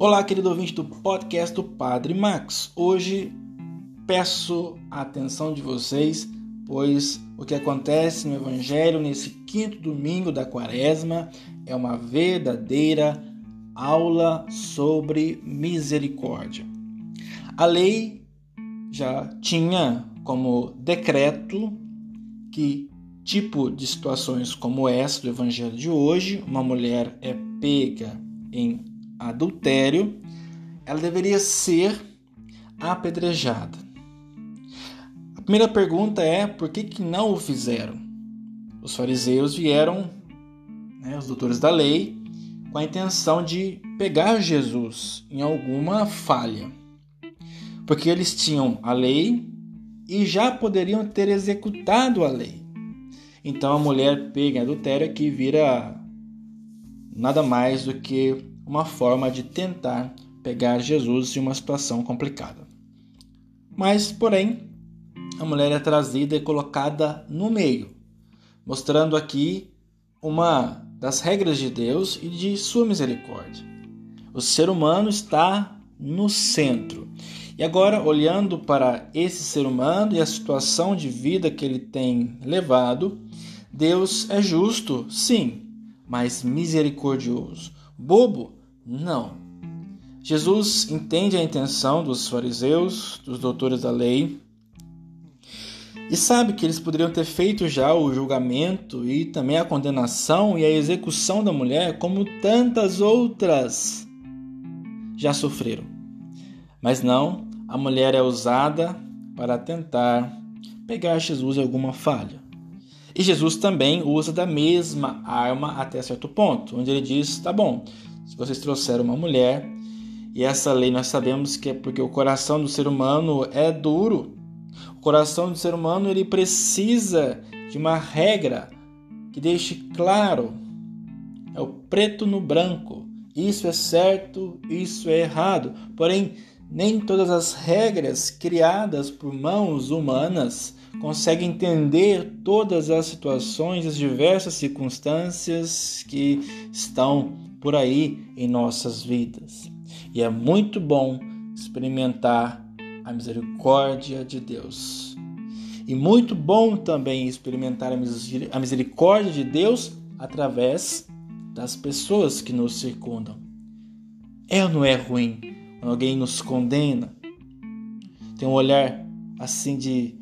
Olá, querido ouvinte do podcast do Padre Max. Hoje peço a atenção de vocês, pois o que acontece no Evangelho nesse quinto domingo da Quaresma é uma verdadeira aula sobre misericórdia. A lei já tinha como decreto que tipo de situações como essa do Evangelho de hoje, uma mulher é pega em adultério, ela deveria ser apedrejada. A primeira pergunta é por que, que não o fizeram? Os fariseus vieram, né, os doutores da lei, com a intenção de pegar Jesus em alguma falha, porque eles tinham a lei e já poderiam ter executado a lei. Então a mulher pega em adultério aqui vira nada mais do que uma forma de tentar pegar Jesus em uma situação complicada. Mas, porém, a mulher é trazida e colocada no meio, mostrando aqui uma das regras de Deus e de sua misericórdia. O ser humano está no centro. E agora, olhando para esse ser humano e a situação de vida que ele tem levado, Deus é justo, sim, mas misericordioso. Bobo? Não. Jesus entende a intenção dos fariseus, dos doutores da lei, e sabe que eles poderiam ter feito já o julgamento e também a condenação e a execução da mulher, como tantas outras já sofreram. Mas não, a mulher é usada para tentar pegar Jesus em alguma falha. E Jesus também usa da mesma arma até certo ponto, onde ele diz: tá bom, se vocês trouxeram uma mulher, e essa lei nós sabemos que é porque o coração do ser humano é duro. O coração do ser humano ele precisa de uma regra que deixe claro. É o preto no branco. Isso é certo, isso é errado. Porém, nem todas as regras criadas por mãos humanas conseguem entender todas as situações, as diversas circunstâncias que estão por aí em nossas vidas. E é muito bom experimentar a misericórdia de Deus. E muito bom também experimentar a misericórdia de Deus através das pessoas que nos circundam. É ou não é ruim quando alguém nos condena? Tem um olhar assim de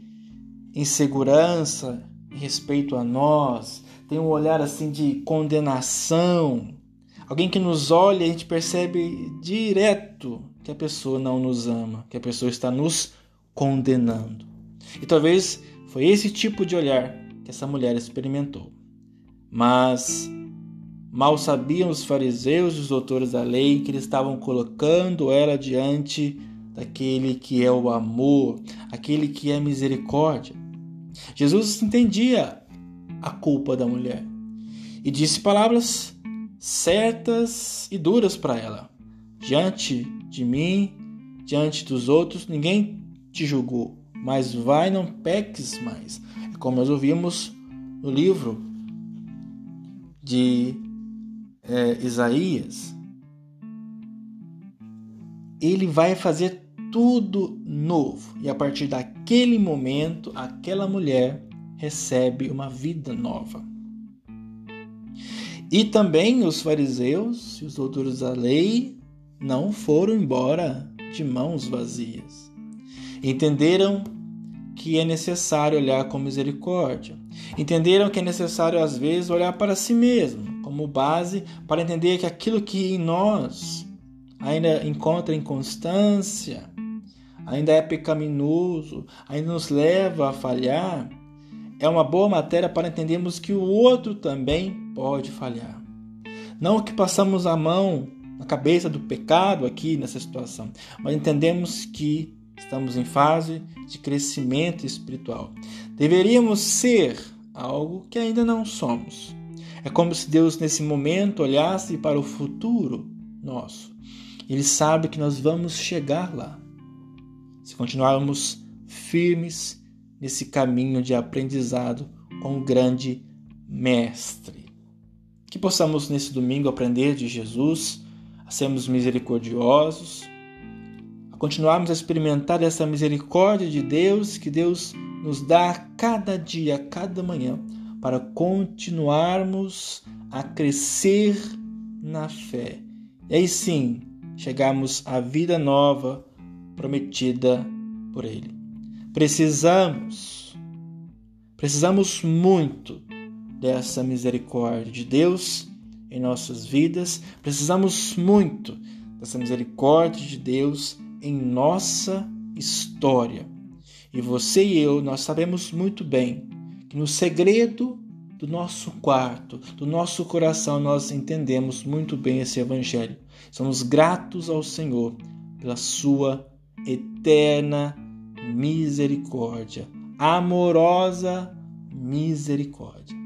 insegurança em respeito a nós, tem um olhar assim de condenação, Alguém que nos olha a gente percebe direto que a pessoa não nos ama, que a pessoa está nos condenando. E talvez foi esse tipo de olhar que essa mulher experimentou. Mas mal sabiam os fariseus e os doutores da lei que eles estavam colocando ela diante daquele que é o amor, aquele que é a misericórdia. Jesus entendia a culpa da mulher e disse palavras certas e duras para ela. Diante de mim, diante dos outros, ninguém te julgou, mas vai, não peques mais. É como nós ouvimos no livro de é, Isaías. Ele vai fazer tudo novo, e a partir daquele momento, aquela mulher recebe uma vida nova. E também os fariseus e os doutores da lei não foram embora de mãos vazias. Entenderam que é necessário olhar com misericórdia. Entenderam que é necessário, às vezes, olhar para si mesmo como base para entender que aquilo que em nós ainda encontra inconstância, ainda é pecaminoso, ainda nos leva a falhar, é uma boa matéria para entendermos que o outro também pode falhar. Não que passamos a mão na cabeça do pecado aqui nessa situação, mas entendemos que estamos em fase de crescimento espiritual. Deveríamos ser algo que ainda não somos. É como se Deus nesse momento olhasse para o futuro nosso. Ele sabe que nós vamos chegar lá. Se continuarmos firmes nesse caminho de aprendizado com o grande Mestre. Que possamos nesse domingo aprender de Jesus, a sermos misericordiosos, a continuarmos a experimentar essa misericórdia de Deus que Deus nos dá cada dia, cada manhã, para continuarmos a crescer na fé. E aí sim, chegarmos à vida nova prometida por Ele. Precisamos, precisamos muito dessa misericórdia de Deus em nossas vidas, precisamos muito dessa misericórdia de Deus em nossa história. E você e eu, nós sabemos muito bem que no segredo do nosso quarto, do nosso coração, nós entendemos muito bem esse Evangelho. Somos gratos ao Senhor pela Sua eterna misericórdia, amorosa misericórdia.